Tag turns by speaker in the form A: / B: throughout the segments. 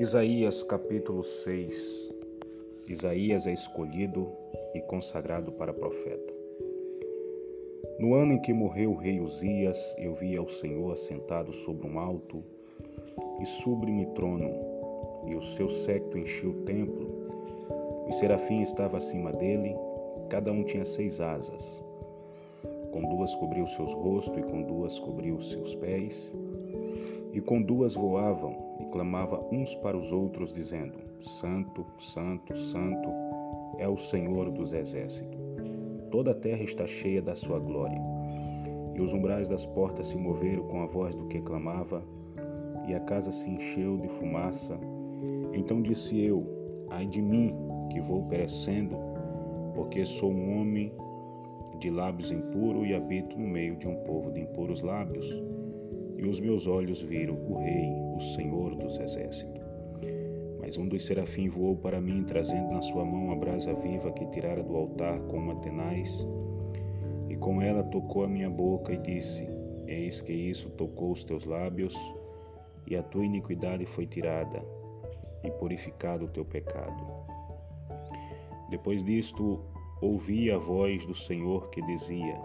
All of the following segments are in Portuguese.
A: Isaías capítulo 6 Isaías é escolhido e consagrado para profeta. No ano em que morreu o rei Uzias, eu vi ao Senhor assentado sobre um alto e sublime trono, e o seu séquito encheu o templo. O serafim estava acima dele, cada um tinha seis asas. Com duas cobriu seus rostos e com duas cobriu seus pés, e com duas voavam clamava uns para os outros, dizendo: Santo, Santo, Santo é o Senhor dos exércitos. Toda a terra está cheia da sua glória. E os umbrais das portas se moveram com a voz do que clamava, e a casa se encheu de fumaça. Então disse eu: Ai de mim, que vou perecendo, porque sou um homem de lábios impuros e habito no meio de um povo de impuros lábios e os meus olhos viram o Rei, o Senhor dos Exércitos. Mas um dos serafins voou para mim, trazendo na sua mão a brasa viva que tirara do altar com uma tenaz, e com ela tocou a minha boca e disse: Eis que isso tocou os teus lábios, e a tua iniquidade foi tirada, e purificado o teu pecado. Depois disto, ouvi a voz do Senhor que dizia: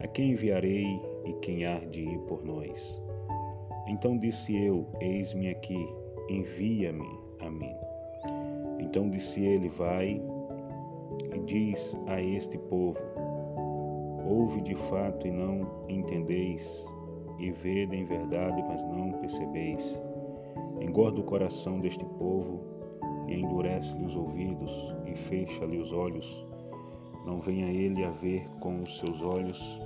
A: A quem enviarei e quem há de ir por nós? Então disse eu: Eis-me aqui, envia-me a mim. Então disse ele: Vai e diz a este povo: Ouve de fato e não entendeis, e vede em verdade, mas não percebeis. Engorda o coração deste povo e endurece-lhe os ouvidos e fecha-lhe os olhos. Não venha ele a ver com os seus olhos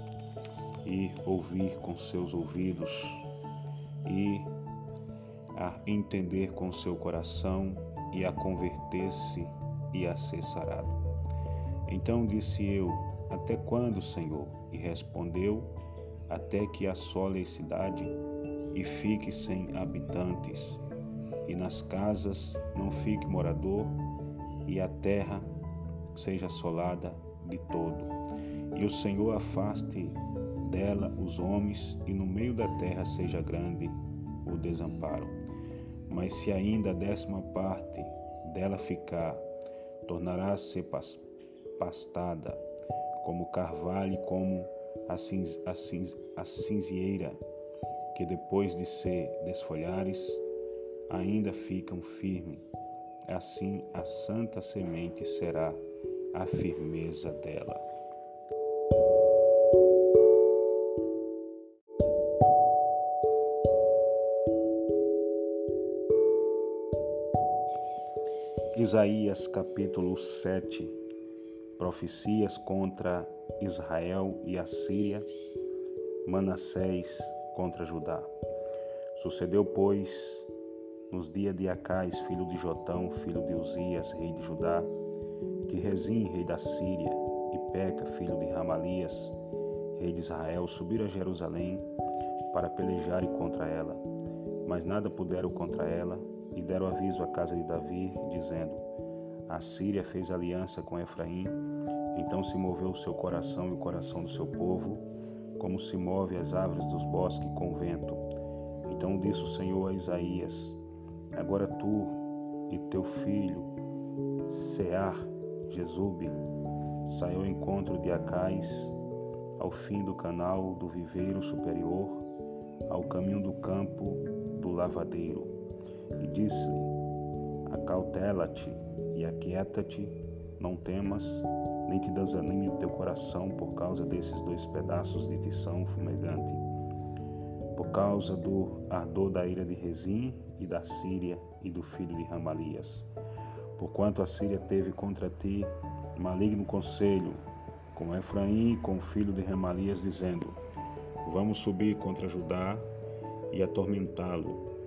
A: e ouvir com seus ouvidos e a entender com seu coração e a converter-se e a ser sarado. Então disse eu: Até quando, Senhor? E respondeu: Até que assole a cidade e fique sem habitantes, e nas casas não fique morador, e a terra seja assolada de todo. E o Senhor afaste dela os homens, e no meio da terra seja grande o desamparo. Mas se ainda a décima parte dela ficar, tornará a ser pastada, como carvalho, como a, cinz, a, cinz, a cinzieira, que depois de ser desfolhares, ainda ficam firmes. Assim a santa semente será a firmeza dela. Isaías capítulo 7 Profecias contra Israel e a Síria, Manassés contra Judá. Sucedeu, pois, nos dias de Acais, filho de Jotão, filho de Uzias, rei de Judá, que Rezim, rei da Síria, e Peca, filho de Ramalias, rei de Israel, subiram a Jerusalém para pelejarem contra ela, mas nada puderam contra ela, e deram aviso à casa de Davi, dizendo: A Síria fez aliança com Efraim, então se moveu o seu coração e o coração do seu povo, como se move as árvores dos bosques com o vento. Então disse o Senhor a Isaías: Agora tu e teu filho, Sear, Jesube, saiu ao encontro de Acais, ao fim do canal do viveiro superior, ao caminho do campo do lavadeiro e disse-lhe: Acautela-te e aquieta-te, não temas, nem te desanime o teu coração por causa desses dois pedaços de tição fumegante, por causa do ardor da ira de Rezim e da Síria e do filho de Ramalias. Porquanto a Síria teve contra ti maligno conselho, com Efraim e com o filho de Ramalias, dizendo: Vamos subir contra Judá e atormentá-lo,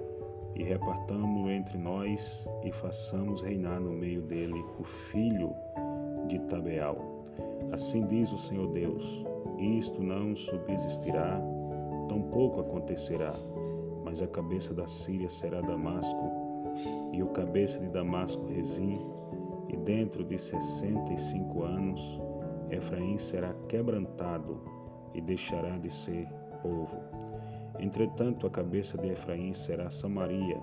A: e repartamo-lo entre nós e façamos reinar no meio dele o filho de Tabeal. Assim diz o Senhor Deus: Isto não subsistirá, tampouco acontecerá, mas a cabeça da Síria será Damasco, e o cabeça de Damasco Rezim, e dentro de sessenta e cinco anos Efraim será quebrantado e deixará de ser povo Entretanto, a cabeça de Efraim será Samaria,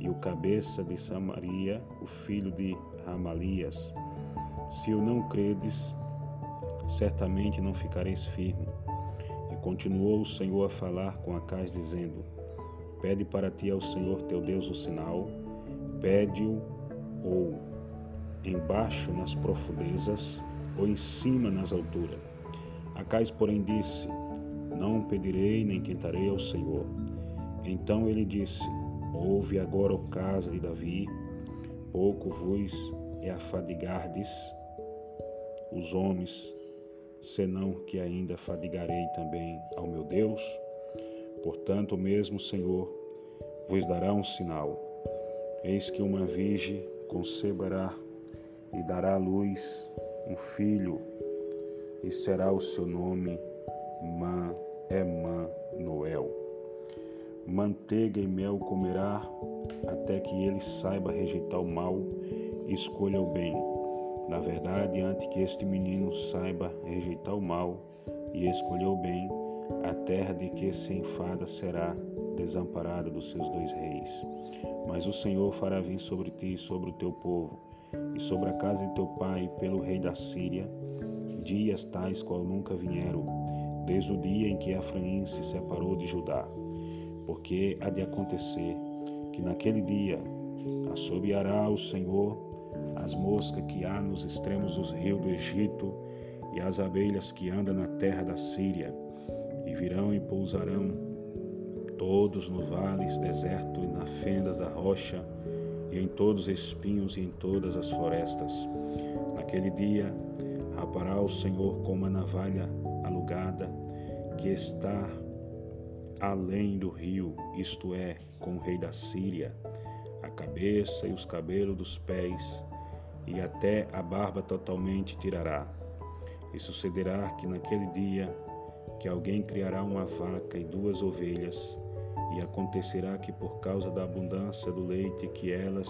A: e o cabeça de Samaria, o filho de Ramalias. Se o não credes, certamente não ficareis firme. E continuou o Senhor a falar com Acais, dizendo: Pede para ti ao Senhor teu Deus o sinal, pede-o ou embaixo nas profundezas, ou em cima nas alturas. Acais, porém, disse: Não pedirei nem tentarei ao Senhor. Então ele disse: Ouve agora, o casa de Davi, pouco vos é afadigardes os homens, senão que ainda fadigarei também ao meu Deus. Portanto, o mesmo Senhor vos dará um sinal. Eis que uma virgem conceberá e dará à luz um filho, e será o seu nome Man Emanuel. Manteiga e mel comerá, até que ele saiba rejeitar o mal e escolha o bem. Na verdade, antes que este menino saiba rejeitar o mal e escolher o bem, a terra de que se enfada será desamparada dos seus dois reis. Mas o Senhor fará vir sobre ti e sobre o teu povo, e sobre a casa de teu pai, pelo rei da Síria, dias tais qual nunca vieram, desde o dia em que Efraim se separou de Judá. Porque há de acontecer que naquele dia assobiará o Senhor as moscas que há nos extremos dos rios do Egito e as abelhas que andam na terra da Síria, e virão e pousarão todos nos vales, deserto e nas fendas da rocha, e em todos os espinhos e em todas as florestas. Naquele dia rapará o Senhor com uma navalha que está além do rio, isto é, com o rei da Síria, a cabeça e os cabelos dos pés, e até a barba totalmente tirará. E sucederá que naquele dia que alguém criará uma vaca e duas ovelhas, e acontecerá que por causa da abundância do leite que elas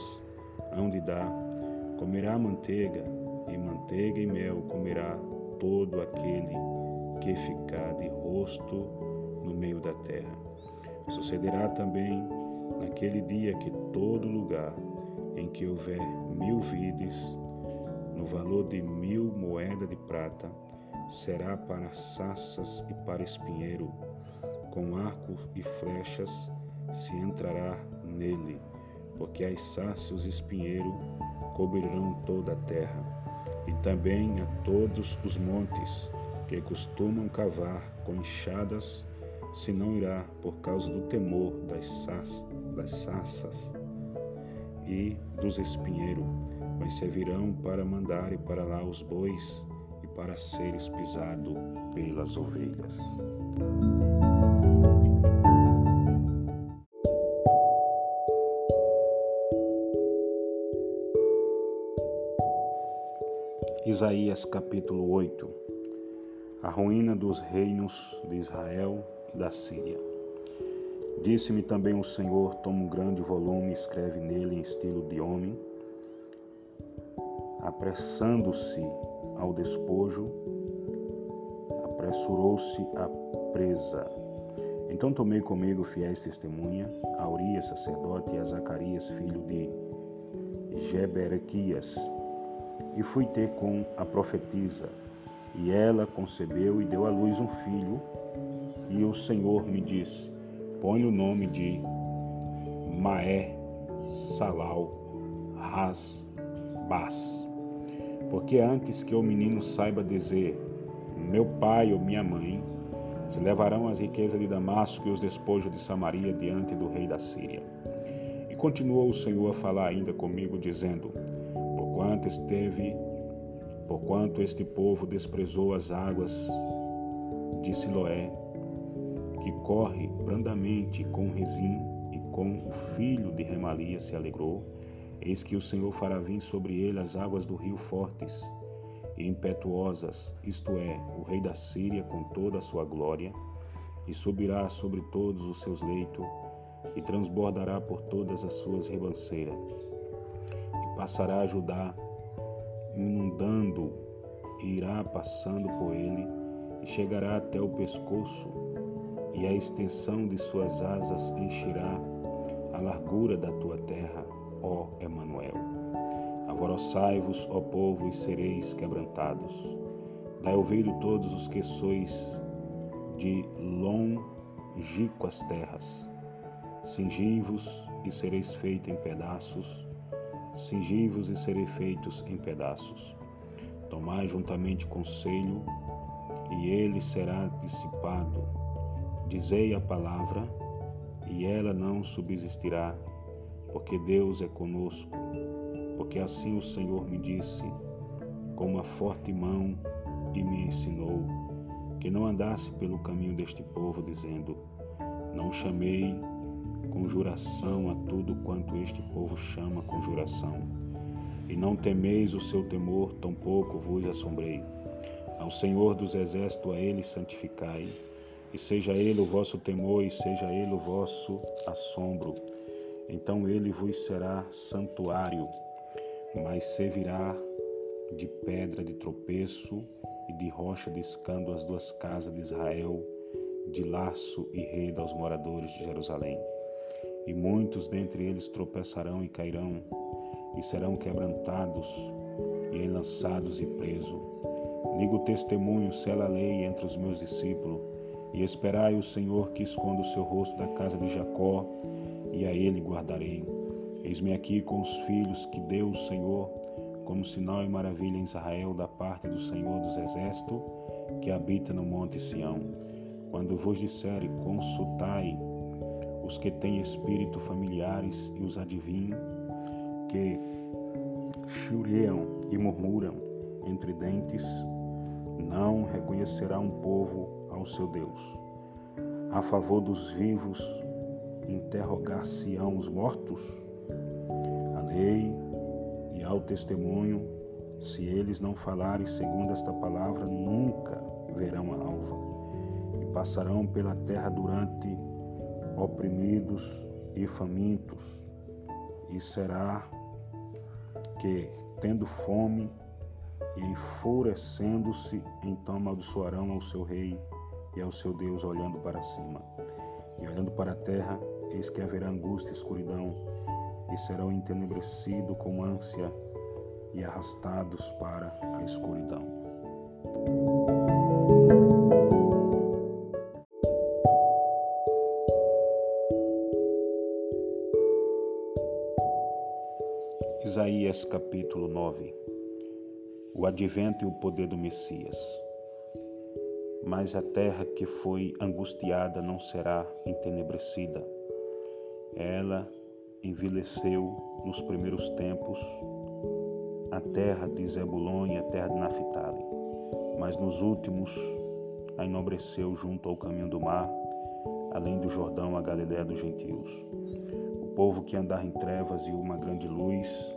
A: hão de dar, comerá manteiga, e manteiga e mel comerá todo aquele que ficar de rosto no meio da terra. Sucederá também naquele dia que todo lugar em que houver mil vides, no valor de mil moedas de prata, será para saças e para espinheiro, com arco e flechas se entrará nele, porque as saças e os espinheiros cobrirão toda a terra, e também a todos os montes que costumam cavar com enxadas, se não irá por causa do temor das, das saças e dos espinheiros, mas servirão para mandar e para lá os bois e para seres pisado pelas ovelhas. Isaías capítulo 8 A ruína dos reinos de Israel e da Síria. Disse-me também o Senhor: toma um grande volume e escreve nele em estilo de homem, apressando-se ao despojo, apressurou-se a presa. Então tomei comigo fiéis testemunha, a sacerdote, e a Zacarias, filho de Jeberequias, e fui ter com a profetisa, e ela concebeu e deu à luz um filho, e o Senhor me disse: Põe o nome de Maé Salal Ras Bas, porque antes que o menino saiba dizer meu pai ou minha mãe, se levarão as riquezas de Damasco e os despojos de Samaria diante do rei da Síria. E continuou o Senhor a falar ainda comigo, dizendo: Porquanto esteve, porquanto este povo desprezou as águas de Siloé, que corre brandamente com Rezim e com o filho de Remalia se alegrou, eis que o Senhor fará vir sobre ele as águas do rio fortes e impetuosas, isto é, o rei da Síria com toda a sua glória, e subirá sobre todos os seus leitos, e transbordará por todas as suas ribanceiras, e passará a Judá, inundando, irá passando por ele, e chegará até o pescoço, e a extensão de suas asas encherá a largura da tua terra, ó Emanuel. Alvoroçai-vos, ó povo, e sereis quebrantados. Dai ouvido todos os que sois de longínquas terras. Cingi-vos e sereis feitos em pedaços, cingi-vos e sereis feitos em pedaços. Tomai juntamente conselho, e ele será dissipado. Dizei a palavra, e ela não subsistirá, porque Deus é conosco. Porque assim o Senhor me disse, com uma forte mão, e me ensinou, que não andasse pelo caminho deste povo, dizendo: Não chamei conjuração a tudo quanto este povo chama conjuração. E não temeis o seu temor, tampouco vos assombrei. Ao Senhor dos exércitos, a Ele santificai, e seja Ele o vosso temor, e seja Ele o vosso assombro. Então Ele vos será santuário, mas servirá de pedra de tropeço e de rocha de escândalo as duas casas de Israel, de laço e rede aos moradores de Jerusalém. E muitos dentre eles tropeçarão e cairão, e serão quebrantados, e lançados e presos. Ligo o testemunho, sela a lei entre os meus discípulos, e esperai o Senhor que esconda o seu rosto da casa de Jacó, e a ele guardarei. Eis-me aqui com os filhos que deu o Senhor, como sinal e maravilha em Israel da parte do Senhor dos Exércitos, que habita no monte Sião. Quando vos disserem, consultai os que têm espírito familiares e os adivinhos, que chureiam e murmuram entre dentes, não reconhecerá um povo ao seu Deus. A favor dos vivos, interrogar-se-ão os mortos? A lei e ao testemunho, se eles não falarem segundo esta palavra, nunca verão a alva, e passarão pela terra durante oprimidos e famintos, e será que, tendo fome e enfurecendo-se, então amaldiçoarão ao seu rei e ao seu Deus, olhando para cima. E olhando para a terra, eis que haverá angústia e escuridão, e serão entenebrecidos com ânsia e arrastados para a escuridão. Isaías capítulo 9 O advento e o poder do Messias. Mas a terra que foi angustiada não será entenebrecida. Ela envelheceu nos primeiros tempos a terra de Zebulon e a terra de Naphtali, mas nos últimos a enobreceu junto ao caminho do mar, além do Jordão, a Galiléia dos gentios. Povo que andava em trevas e uma grande luz,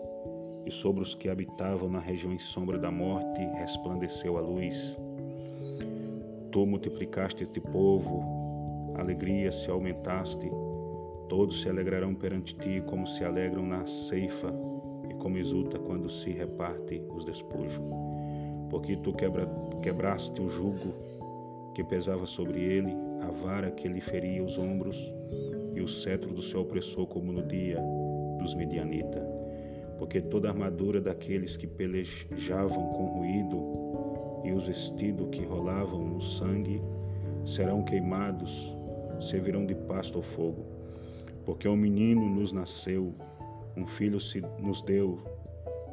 A: e sobre os que habitavam na região em sombra da morte resplandeceu a luz. Tu multiplicaste este povo, alegria se aumentaste, todos se alegrarão perante ti como se alegram na ceifa e como exulta quando se reparte os despojos. Porque tu quebra, quebraste o jugo que pesava sobre ele, a vara que lhe feria os ombros e o cetro do seu opressor como no dia dos Midianitas porque toda a armadura daqueles que pelejavam com ruído e os vestidos que rolavam no sangue serão queimados, servirão de pasto ao fogo. Porque um menino nos nasceu, um filho se nos deu,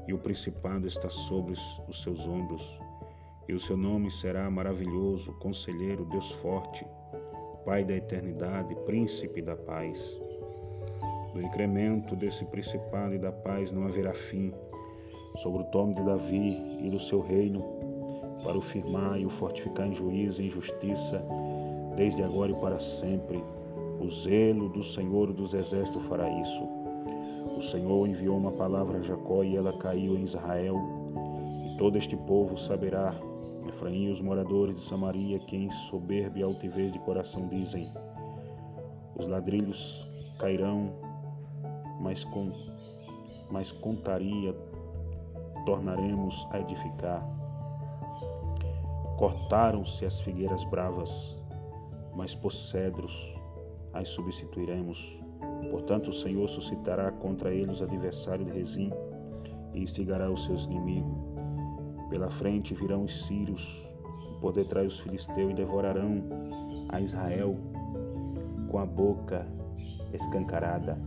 A: e o principado está sobre os seus ombros. E o seu nome será maravilhoso, conselheiro, Deus forte, Pai da eternidade, príncipe da paz. Do incremento desse principado e da paz não haverá fim sobre o trono de Davi e do seu reino, para o firmar e o fortificar em juízo e em justiça, desde agora e para sempre. O zelo do Senhor dos Exércitos fará isso. O Senhor enviou uma palavra a Jacó e ela caiu em Israel. E todo este povo saberá, Efraim e os moradores de Samaria, que em soberba e altivez de coração dizem: Os ladrilhos cairão mas com mas contaria tornaremos a edificar. Cortaram-se as figueiras bravas, mas por cedros as substituiremos. Portanto, o Senhor suscitará contra eles adversário de Rezim e instigará os seus inimigos. Pela frente virão os sírios, por detrás os filisteus e devorarão a Israel com a boca escancarada.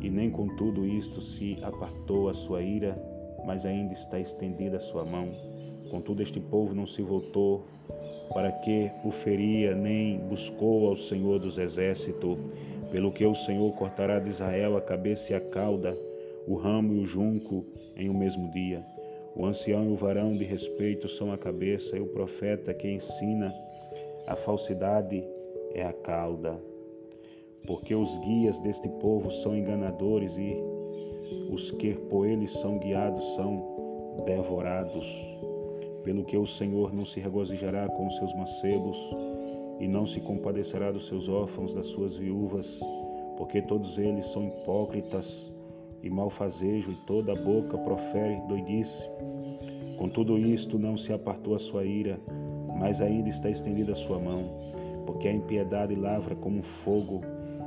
A: E nem com tudo isto se apartou a sua ira, mas ainda está estendida a sua mão. Contudo, este povo não se voltou para que o feria, nem buscou ao Senhor dos exércitos, pelo que o Senhor cortará de Israel a cabeça e a cauda, o ramo e o junco em um mesmo dia. O ancião e o varão de respeito são a cabeça, e o profeta que ensina a falsidade é a cauda. Porque os guias deste povo são enganadores e os que por eles são guiados são devorados. Pelo que o Senhor não se regozijará com os seus mancebos e não se compadecerá dos seus órfãos, das suas viúvas, porque todos eles são hipócritas e malfazejo, e toda a boca profere doidice. Com tudo isto não se apartou a sua ira, mas ainda está estendida a sua mão, porque a impiedade lavra como fogo,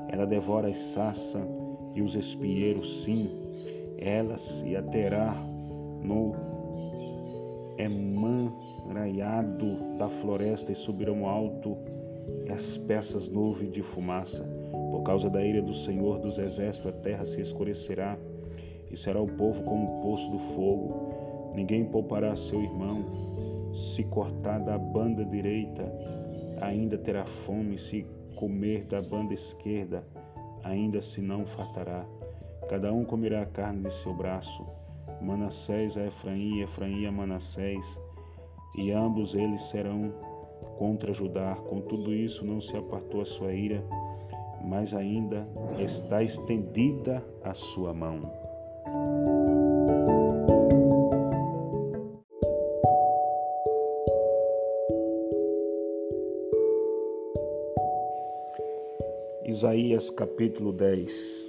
A: ela devora as saça e os espinheiros, sim, ela se aterá no emanraiado da floresta e subirão alto as peças nuvens de fumaça. Causa da ira do Senhor dos Exércitos, a terra se escurecerá e será o povo como o poço do fogo. Ninguém poupará seu irmão. Se cortar da banda direita, ainda terá fome. Se comer da banda esquerda, ainda se não fartará. Cada um comerá a carne de seu braço. Manassés a Efraim, Efraim a Manassés, e ambos eles serão contra Judá. Com tudo isso não se apartou a sua ira, mas ainda está estendida a sua mão. Isaías capítulo 10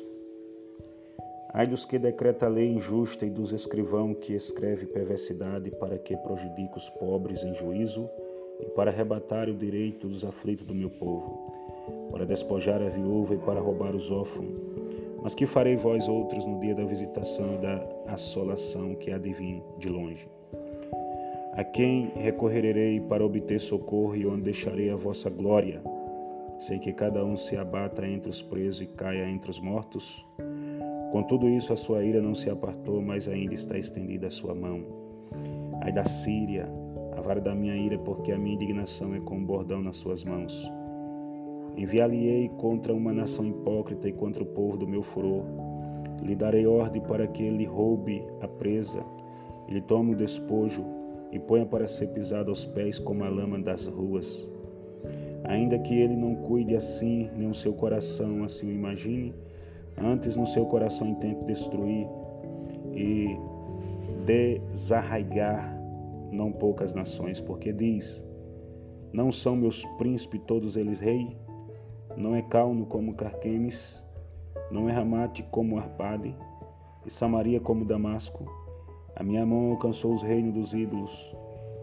A: Ai dos que decreta a lei injusta e dos escrivão que escreve perversidade para que prejudique os pobres em juízo e para arrebatar o direito dos aflitos do meu povo, para despojar a viúva e para roubar os órfãos. Mas que farei vós outros no dia da visitação e da assolação que há de vir de longe? A quem recorrerei para obter socorro e onde deixarei a vossa glória? Sei que cada um se abata entre os presos e caia entre os mortos. Com tudo isso, a sua ira não se apartou, mas ainda está estendida a sua mão. Ai da Síria, a vara da minha ira, porque a minha indignação é como bordão nas suas mãos. Enviar-lhe-ei contra uma nação hipócrita e contra o povo do meu furor. Lhe darei ordem para que ele roube a presa, ele tome o despojo e ponha para ser pisado aos pés como a lama das ruas. Ainda que ele não cuide assim, nem o seu coração assim o imagine, antes no seu coração intente destruir e desarraigar não poucas nações, porque diz: Não são meus príncipes todos eles rei? Não é Calno como Carquemes, não é Ramate como Arpade, e Samaria como Damasco. A minha mão alcançou os reinos dos ídolos,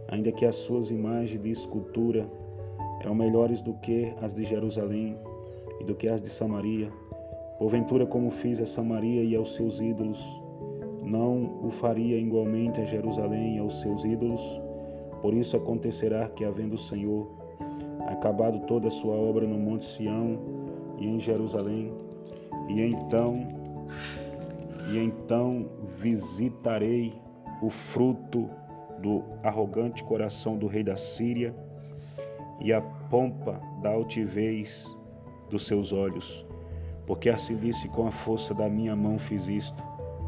A: ainda que as suas imagens de escultura eram melhores do que as de Jerusalém e do que as de Samaria. Porventura, como fiz a Samaria e aos seus ídolos, não o faria igualmente a Jerusalém e aos seus ídolos? Por isso acontecerá que, havendo o Senhor acabado toda a sua obra no Monte Sião e em Jerusalém, e então, e então visitarei o fruto do arrogante coração do rei da Síria e a pompa da altivez dos seus olhos, porque assim disse com a força da minha mão fiz isto,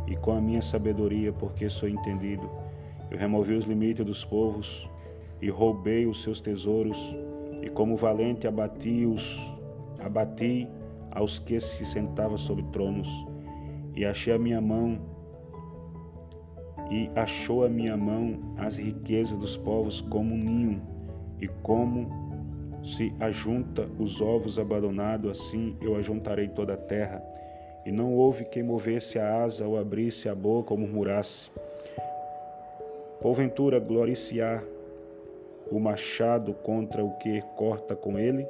A: e com a minha sabedoria, porque sou entendido. Eu removi os limites dos povos e roubei os seus tesouros, e como valente abati os abati aos que se sentavam sobre tronos, e achei a minha mão e achou a minha mão as riquezas dos povos como um ninho e como se ajunta os ovos abandonados, assim eu ajuntarei toda a terra. E não houve quem movesse a asa ou abrisse a boca ou murmurasse. Porventura gloriciar o machado contra o que corta com ele?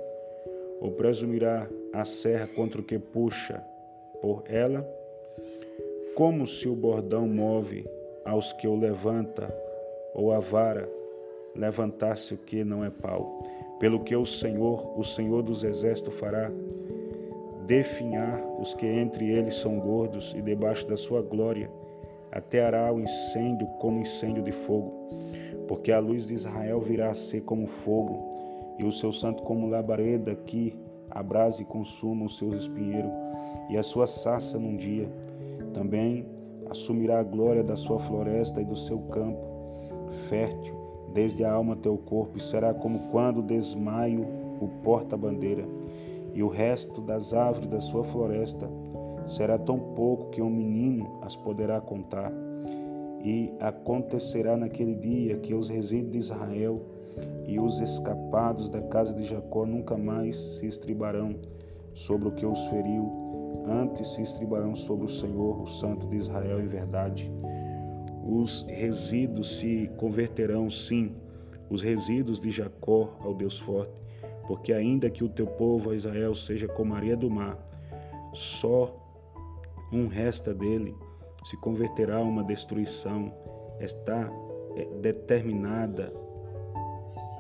A: ou presumirá a serra contra o que puxa por ela? Como se o bordão move aos que o levanta, ou a vara levantasse o que não é pau? Pelo que o Senhor, o Senhor dos Exércitos, fará definhar os que entre eles são gordos, e debaixo da sua glória ateará o incêndio como incêndio de fogo, porque a luz de Israel virá a ser como fogo, e o seu santo como labareda que abrase e consuma os seus espinheiros e a sua sarça num dia. Também assumirá a glória da sua floresta e do seu campo, fértil, desde a alma até o corpo, e será como quando desmaio o porta-bandeira, e o resto das árvores da sua floresta será tão pouco que um menino as poderá contar. E acontecerá naquele dia que os resíduos de Israel e os escapados da casa de Jacó nunca mais se estribarão sobre o que os feriu, antes se estribarão sobre o Senhor, o Santo de Israel, em verdade. Os resíduos se converterão, sim, os resíduos de Jacó ao Deus forte, porque ainda que o teu povo, Israel, seja como a areia do mar, só um resta dele, se converterá a uma destruição, está é, determinada,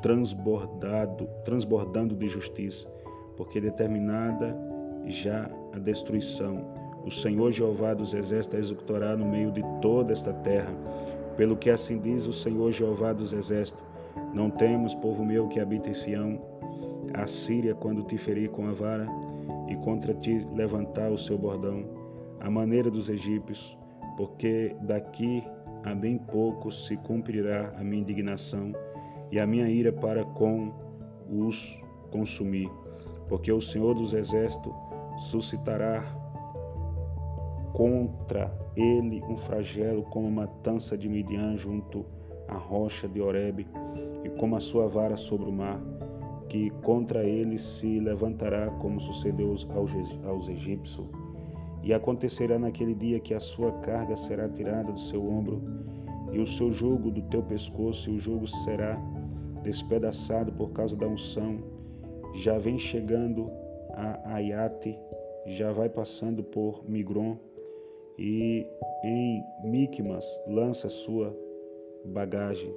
A: transbordado, transbordando de justiça, porque determinada já a destruição. O Senhor Jeová dos exércitos executará no meio de toda esta terra. Pelo que assim diz o Senhor Jeová dos exércitos: Não temos, povo meu que habita em Sião, a Síria quando te ferir com a vara e contra ti levantar o seu bordão a maneira dos egípcios, porque daqui a bem pouco se cumprirá a minha indignação e a minha ira para com os consumir, porque o Senhor dos Exércitos suscitará contra ele um flagelo como a matança de Midian junto à rocha de Horebe e como a sua vara sobre o mar, que contra ele se levantará como sucedeu aos, aos egípcios e acontecerá naquele dia que a sua carga será tirada do seu ombro e o seu jugo do teu pescoço, e o jugo será despedaçado por causa da unção. Já vem chegando a Ayate, já vai passando por Migron e em Micmas lança sua bagagem.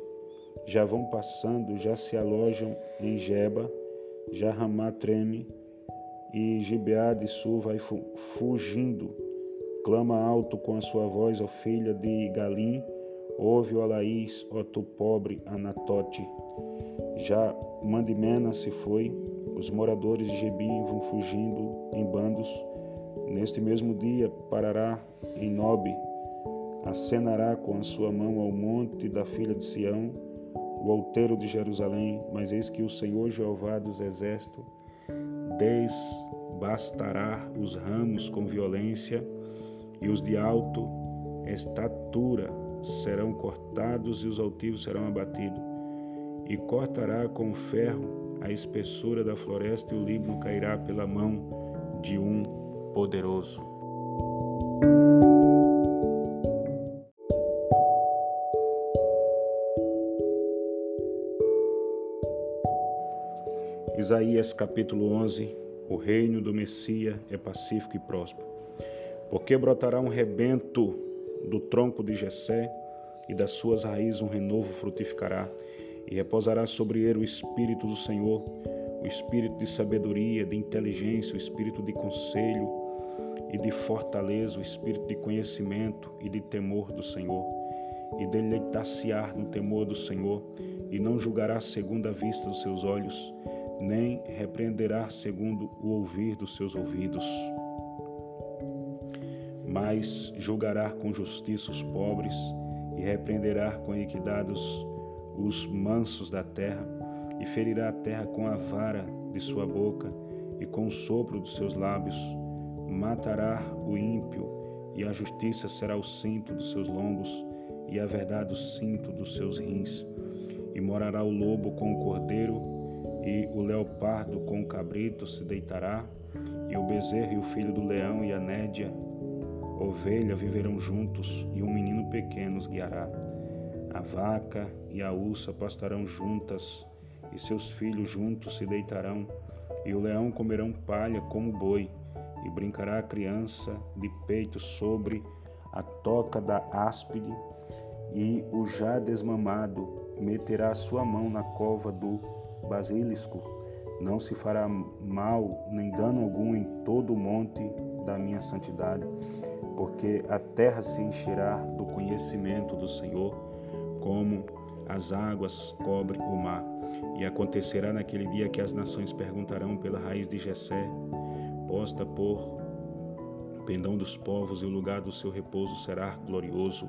A: Já vão passando, já se alojam em Jeba, já Ramá treme e Gibeá de Sul vai fugindo. Clama alto com a sua voz, ó filha de Galim, ouve, ó Laís, ó tu pobre Anatote. Já Mandimena se foi, os moradores de Gebim vão fugindo em bandos. Neste mesmo dia parará em Nobe, acenará com a sua mão ao monte da filha de Sião, o outeiro de Jerusalém, mas eis que o Senhor Jeová dos exércitos desbastará os ramos com violência e os de alto estatura serão cortados e os altivos serão abatidos. E cortará com ferro a espessura da floresta e o Líbano cairá pela mão de um poderoso. Isaías capítulo 11 O reino do Messias é pacífico e próspero. Porque brotará um rebento do tronco de Jessé e das suas raízes um renovo frutificará e repousará sobre ele o espírito do Senhor, o espírito de sabedoria, de inteligência, o espírito de conselho e de fortaleza, o espírito de conhecimento e de temor do Senhor. E deleitar-se-á no temor do Senhor, e não julgará segundo a vista dos seus olhos, nem repreenderá segundo o ouvir dos seus ouvidos. Mas julgará com justiça os pobres e repreenderá com equidade os mansos da terra, e ferirá a terra com a vara de sua boca e com o sopro dos seus lábios. Matará o ímpio, e a justiça será o cinto dos seus lombos, e a verdade o cinto dos seus rins. E morará o lobo com o cordeiro, e o leopardo com o cabrito se deitará, e o bezerro e o filho do leão e a nédia, ovelha viverão juntos, e um menino pequeno os guiará. A vaca e a ursa pastarão juntas, e seus filhos juntos se deitarão, e o leão comerão palha como boi, e brincará a criança de peito sobre a toca da áspide, e o já desmamado meterá sua mão na cova do basilisco. Não se fará mal nem dano algum em todo o monte da minha santidade, porque a terra se encherá do conhecimento do Senhor, como as águas cobrem o mar. E acontecerá naquele dia que as nações perguntarão pela raiz de Jessé, posta por pendão dos povos, e o lugar do seu repouso será glorioso,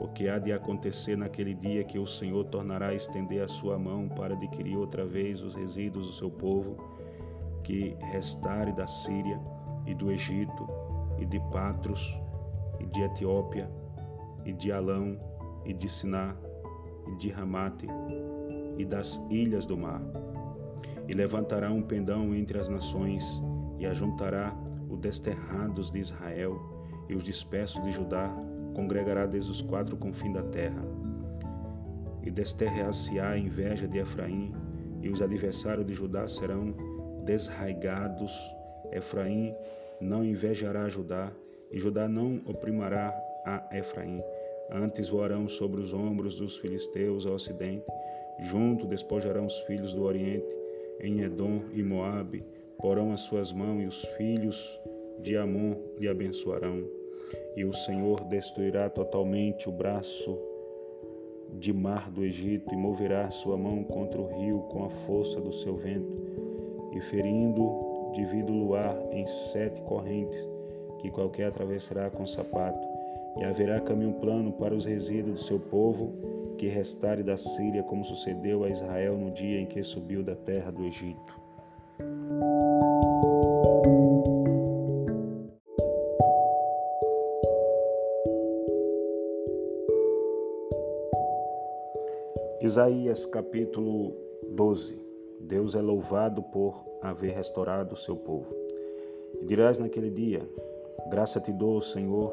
A: porque há de acontecer naquele dia que o Senhor tornará a estender a sua mão para adquirir outra vez os resíduos do seu povo, que restare da Síria e do Egito, e de Patros, e de Etiópia, e de Alão, e de Siná, e de Ramate, e das ilhas do mar. E levantará um pendão entre as nações, e ajuntará os desterrados de Israel, e os dispersos de Judá congregará desde os quatro confins da terra. E desterrar-se-á a inveja de Efraim, e os adversários de Judá serão desraigados. Efraim não invejará Judá, e Judá não oprimirá a Efraim. Antes voarão sobre os ombros dos filisteus ao ocidente, junto despojarão os filhos do oriente, em Edom e Moabe, porão as suas mãos e os filhos de Amon lhe abençoarão. E o Senhor destruirá totalmente o braço de mar do Egito e moverá sua mão contra o rio com a força do seu vento, e ferindo divide o luar em sete correntes, que qualquer atravessará com sapato, e haverá caminho plano para os resíduos do seu povo, que restare da Síria, como sucedeu a Israel no dia em que subiu da terra do Egito. Isaías capítulo 12 Deus é louvado por haver restaurado o seu povo. E dirás naquele dia: Graça te dou, Senhor,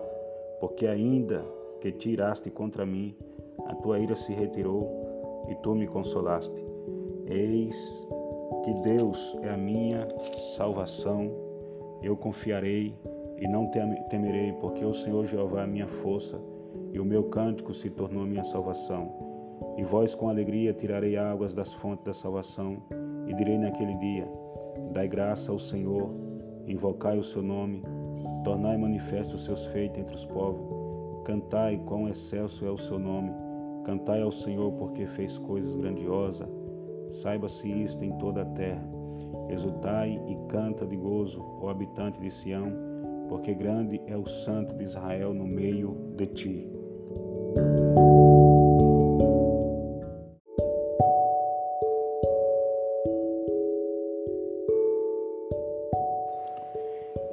A: porque ainda que tiraste contra mim, a tua ira se retirou e tu me consolaste. Eis que Deus é a minha salvação, eu confiarei e não temerei, porque o Senhor Jeová é a minha força e o meu cântico se tornou a minha salvação. E vós com alegria tirarei águas das fontes da salvação, e direi naquele dia: Dai graça ao Senhor, invocai o seu nome, tornai manifesto os seus feitos entre os povos, cantai quão excelso é o seu nome, cantai ao Senhor porque fez coisas grandiosas, saiba-se isto em toda a terra. Exultai e canta de gozo, ó habitante de Sião, porque grande é o santo de Israel no meio de ti.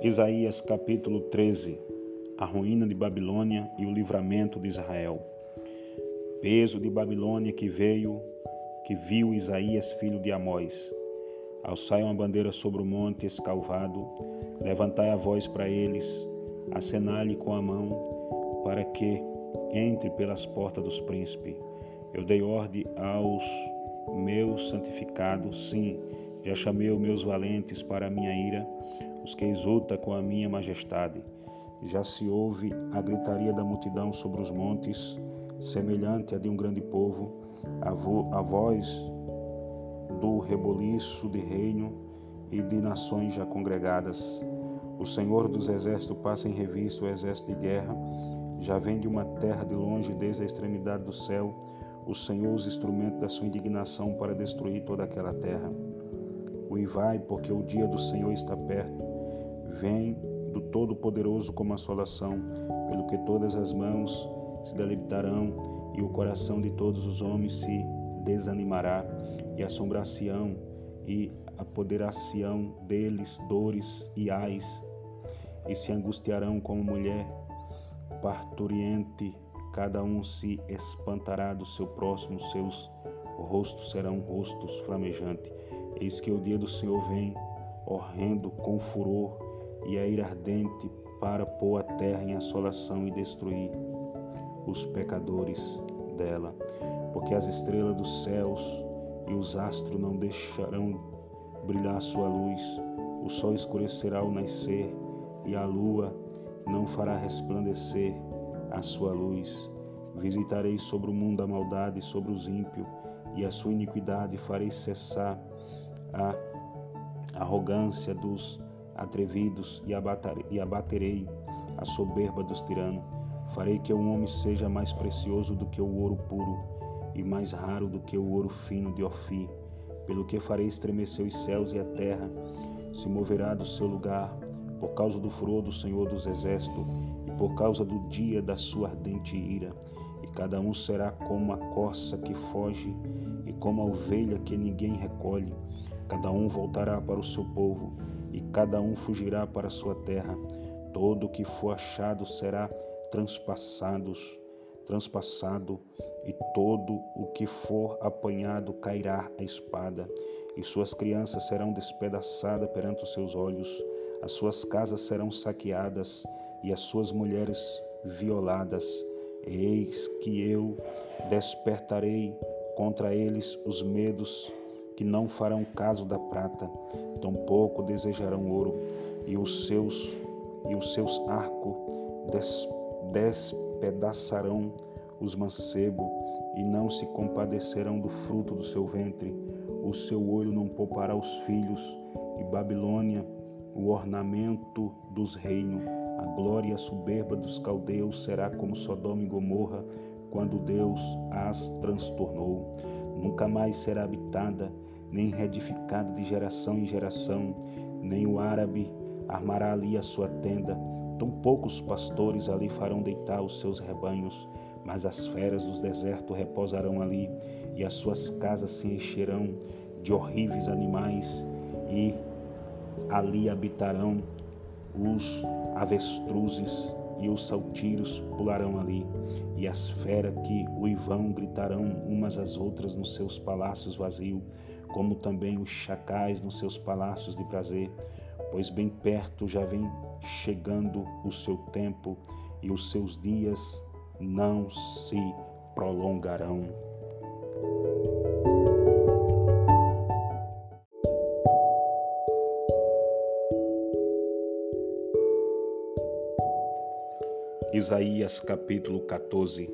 A: Isaías capítulo 13 A ruína de Babilônia e o livramento de Israel. Peso de Babilônia que veio, que viu Isaías filho de Amós. Alçai uma bandeira sobre o monte escalvado, levantai a voz para eles, acenai-lhe com a mão, para que entre pelas portas dos príncipes. Eu dei ordem aos meus santificados, sim, já chamei os meus valentes para a minha ira, os que exulta com a minha majestade. Já se ouve a gritaria da multidão sobre os montes, semelhante a de um grande povo, a, vo a voz do reboliço de reino e de nações já congregadas. O Senhor dos exércitos passa em revista o exército de guerra, já vem de uma terra de longe, desde a extremidade do céu, o Senhor os instrumentos da sua indignação para destruir toda aquela terra. Uivai, porque o dia do Senhor está perto. Vem do Todo-Poderoso como assolação, pelo que todas as mãos se deleitarão e o coração de todos os homens se desanimará, e assombração e apoderação deles dores e ais, e se angustiarão como mulher parturiente, cada um se espantará do seu próximo, seus rostos serão rostos flamejantes. Eis que o dia do Senhor vem, horrendo com furor, e a ira ardente para pôr a terra em assolação e destruir os pecadores dela, porque as estrelas dos céus e os astros não deixarão brilhar sua luz. O sol escurecerá ao nascer, e a lua não fará resplandecer a sua luz. Visitarei sobre o mundo a maldade, sobre os ímpios, e a sua iniquidade farei cessar a arrogância dos atrevidos e abaterei a soberba dos tiranos. Farei que um homem seja mais precioso do que o ouro puro e mais raro do que o ouro fino de Ofir. Pelo que farei estremecer os céus e a terra, se moverá do seu lugar, por causa do furor do Senhor dos Exércitos e por causa do dia da sua ardente ira. E cada um será como a corça que foge e como a ovelha que ninguém recolhe. Cada um voltará para o seu povo e cada um fugirá para a sua terra. Todo o que for achado será transpassado, transpassado, e todo o que for apanhado cairá a espada, e suas crianças serão despedaçadas perante os seus olhos, as suas casas serão saqueadas e as suas mulheres violadas. Eis que eu despertarei contra eles os medos que não farão caso da prata, tampouco desejarão ouro, e os seus e os seus arcos des, despedaçarão os mancebos e não se compadecerão do fruto do seu ventre. O seu olho não poupará os filhos, e Babilônia, o ornamento dos reinos, a glória soberba dos caldeus será como Sodoma e Gomorra, quando Deus as transtornou. Nunca mais será habitada, nem reedificada de geração em geração, nem o árabe armará ali a sua tenda. Tão poucos pastores ali farão deitar os seus rebanhos, mas as feras dos desertos reposarão ali, e as suas casas se encherão de horríveis animais, e ali habitarão os avestruzes e os saltiros pularão ali, e as feras que uivão gritarão umas às outras nos seus palácios vazios, como também os chacais nos seus palácios de prazer, pois bem perto já vem chegando o seu tempo e os seus dias não se prolongarão. Isaías capítulo 14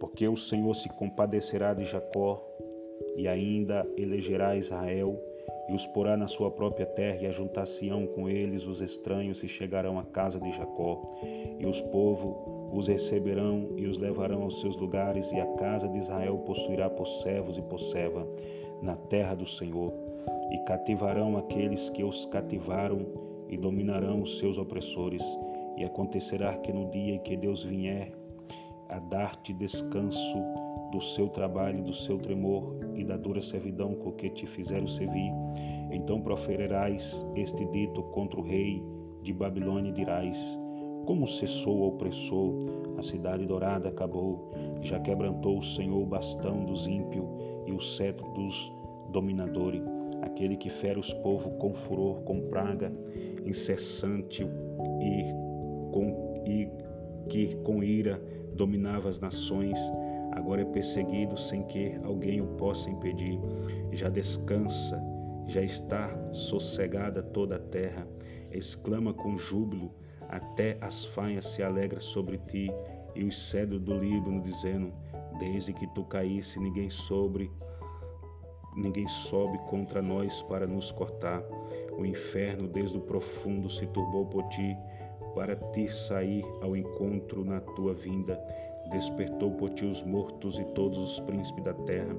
A: Porque o Senhor se compadecerá de Jacó e ainda elegerá Israel e os porá na sua própria terra, e ajuntar-se-ão com eles os estranhos e chegarão à casa de Jacó, e os povos os receberão e os levarão aos seus lugares, e a casa de Israel possuirá por servos e por serva na terra do Senhor, e cativarão aqueles que os cativaram, e dominarão os seus opressores, e acontecerá que no dia em que Deus vier a dar-te descanso do seu trabalho, do seu tremor e da dura servidão com que te fizeram servir, então proferirás este dito contra o rei de Babilônia e dirás: Como cessou o opressor, a cidade dourada acabou, já quebrantou o Senhor o bastão dos ímpios e o cetro dos dominadores, aquele que fere os povos com furor, com praga incessante e, com, e que com ira dominava as nações, agora é perseguido sem que alguém o possa impedir. Já descansa, já está sossegada toda a terra, exclama com júbilo, até as fainhas se alegram sobre ti, e os cedros do Líbano dizendo: Desde que tu caísse, ninguém sobre ninguém sobe contra nós para nos cortar. O inferno desde o profundo se turbou por ti, para te sair ao encontro na tua vinda. Despertou por ti os mortos e todos os príncipes da terra,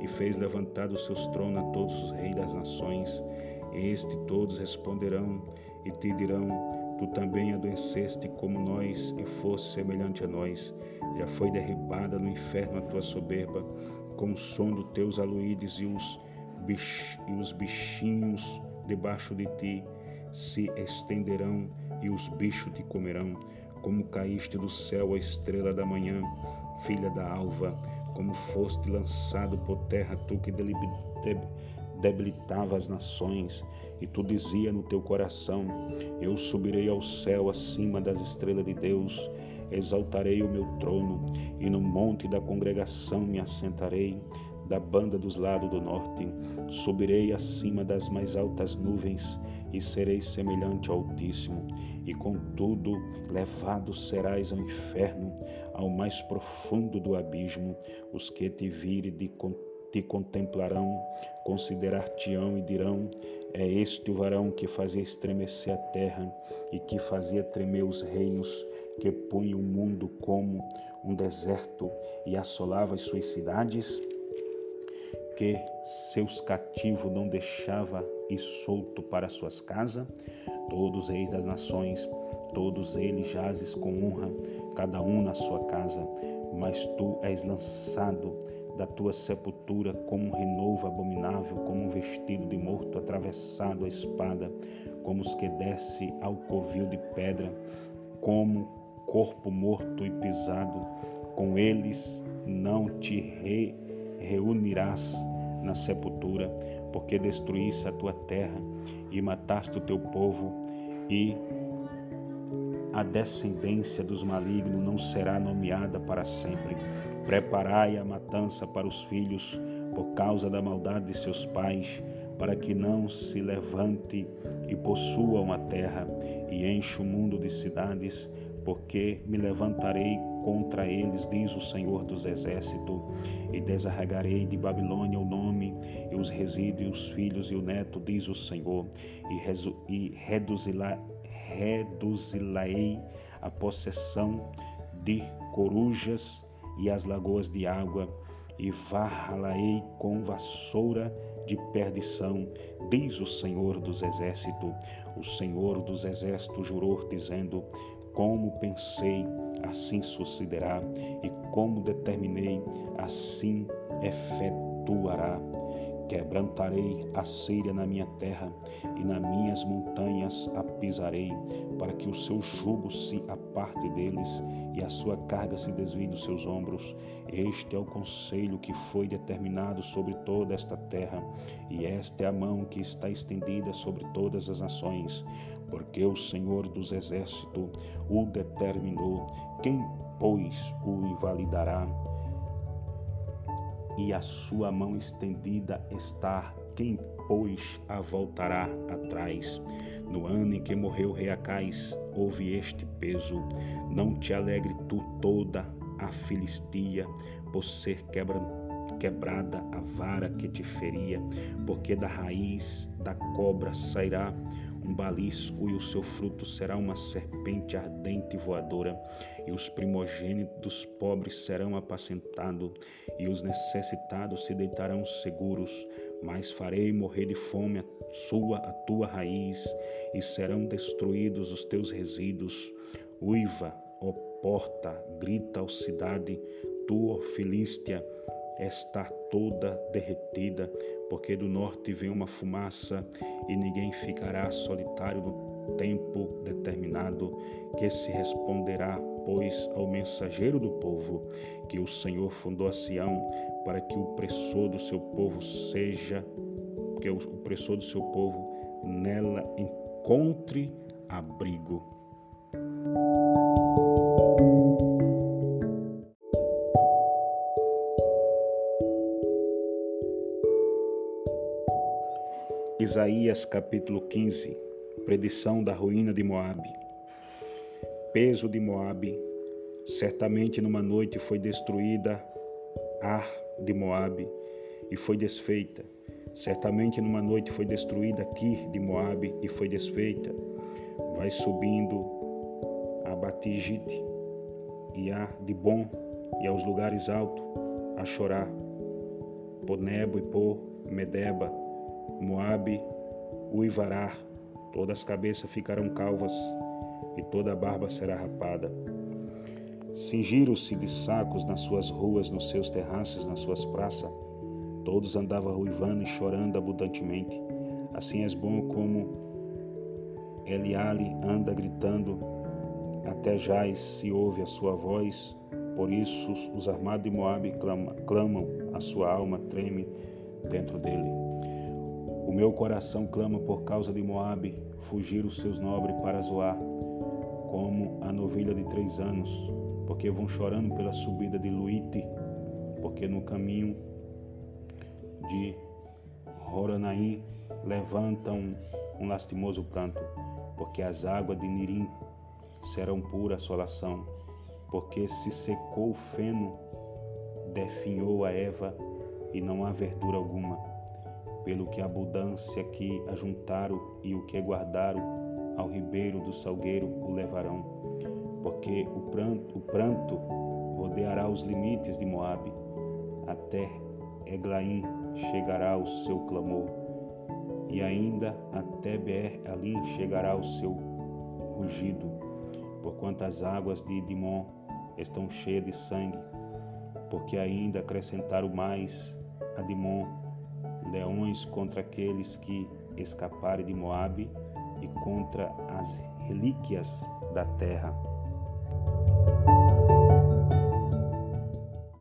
A: e fez levantar os seus tronos a todos os reis das nações. Este todos responderão e te dirão: Tu também adoeceste como nós e foste semelhante a nós. Já foi derribada no inferno a tua soberba, com o som dos teus aluídes e os, bich, e os bichinhos debaixo de ti se estenderão e os bichos te comerão. Como caíste do céu a estrela da manhã, filha da alva, como foste lançado por terra, tu que debilitava as nações, e tu dizia no teu coração: Eu subirei ao céu acima das estrelas de Deus, exaltarei o meu trono, e no monte da congregação me assentarei. da banda dos lados do norte. Subirei acima das mais altas nuvens e serei semelhante ao Altíssimo, e contudo levado serás ao inferno, ao mais profundo do abismo. Os que te virem de te contemplarão, considerar-te-ão e dirão: É este o varão que fazia estremecer a terra e que fazia tremer os reinos, que punha o mundo como um deserto e assolava as suas cidades? Que seus cativos não deixava e solto para suas casas? Todos os reis das nações, todos eles jazes com honra, cada um na sua casa, mas tu és lançado da tua sepultura como um renovo abominável, como um vestido de morto atravessado a espada, como os que desce ao covil de pedra, como corpo morto e pisado, com eles não te re reunirás na sepultura, porque destruíste a tua terra e mataste o teu povo e a descendência dos malignos não será nomeada para sempre. Preparai a matança para os filhos, por causa da maldade de seus pais, para que não se levante e possuam a terra e enche o mundo de cidades, porque me levantarei contra eles, diz o Senhor dos Exércitos, e desarregarei de Babilônia o nome, e os resíduos, os filhos e o neto, diz o Senhor, e reduzirá reduzilei a possessão de corujas e as lagoas de água, e varrá-la-ei com vassoura de perdição, diz o Senhor dos Exércitos. O Senhor dos Exércitos jurou, dizendo: Como pensei, assim sucederá, e como determinei, assim efetuará. Quebrantarei a Síria na minha terra e nas minhas montanhas a pisarei, para que o seu jugo se aparte deles e a sua carga se desvie dos seus ombros. Este é o conselho que foi determinado sobre toda esta terra, e esta é a mão que está estendida sobre todas as nações, porque o Senhor dos Exércitos o determinou. Quem, pois, o invalidará? E a sua mão estendida está. Quem, pois, a voltará atrás? No ano em que morreu Reacais, houve este peso. Não te alegre tu toda a Filistia, por ser quebrada a vara que te feria, porque da raiz da cobra sairá um balisco, e o seu fruto será uma serpente ardente e voadora, e os primogênitos dos pobres serão apacentados, e os necessitados se deitarão seguros, mas farei morrer de fome a sua, a tua raiz, e serão destruídos os teus resíduos. Uiva, ó porta, grita, ó cidade, tua ó Filístia, está toda derretida, porque do norte vem uma fumaça e ninguém ficará solitário no tempo determinado, que se responderá, pois, ao mensageiro do povo, que o Senhor fundou a Sião, para que o opressor do seu povo seja, que o opressor do seu povo nela encontre abrigo. Isaías capítulo 15 Predição da ruína de Moabe Peso de Moabe Certamente numa noite foi destruída Ar de Moabe e foi desfeita. Certamente numa noite foi destruída Kir de Moabe e foi desfeita. Vai subindo a Batigite e a de Bom e aos lugares altos a chorar. Por Nebo e por Medeba Moabe uivará, todas as cabeças ficarão calvas e toda a barba será rapada. Cingiram-se de sacos nas suas ruas, nos seus terraços, nas suas praças. Todos andavam ruivando e chorando abundantemente. Assim és bom como Eliale anda gritando, até Jais se ouve a sua voz. Por isso os armados de Moabe clamam, a sua alma treme dentro dele. O meu coração clama por causa de Moabe, fugir os seus nobres para Zoar, como a novilha de três anos, porque vão chorando pela subida de Luite, porque no caminho de Horonaim levantam um lastimoso pranto, porque as águas de Nirim serão pura assolação, porque se secou o feno, definhou a Eva e não há verdura alguma. Pelo que a abundância que ajuntaram e o que guardaram ao ribeiro do salgueiro o levarão, porque o pranto, o pranto rodeará os limites de Moabe, até Eglaim chegará o seu clamor, e ainda até Ber-Alim chegará o seu rugido, porquanto as águas de Dimon estão cheias de sangue, porque ainda acrescentaram mais a Dimon leões contra aqueles que escaparem de Moabe e contra as relíquias da terra.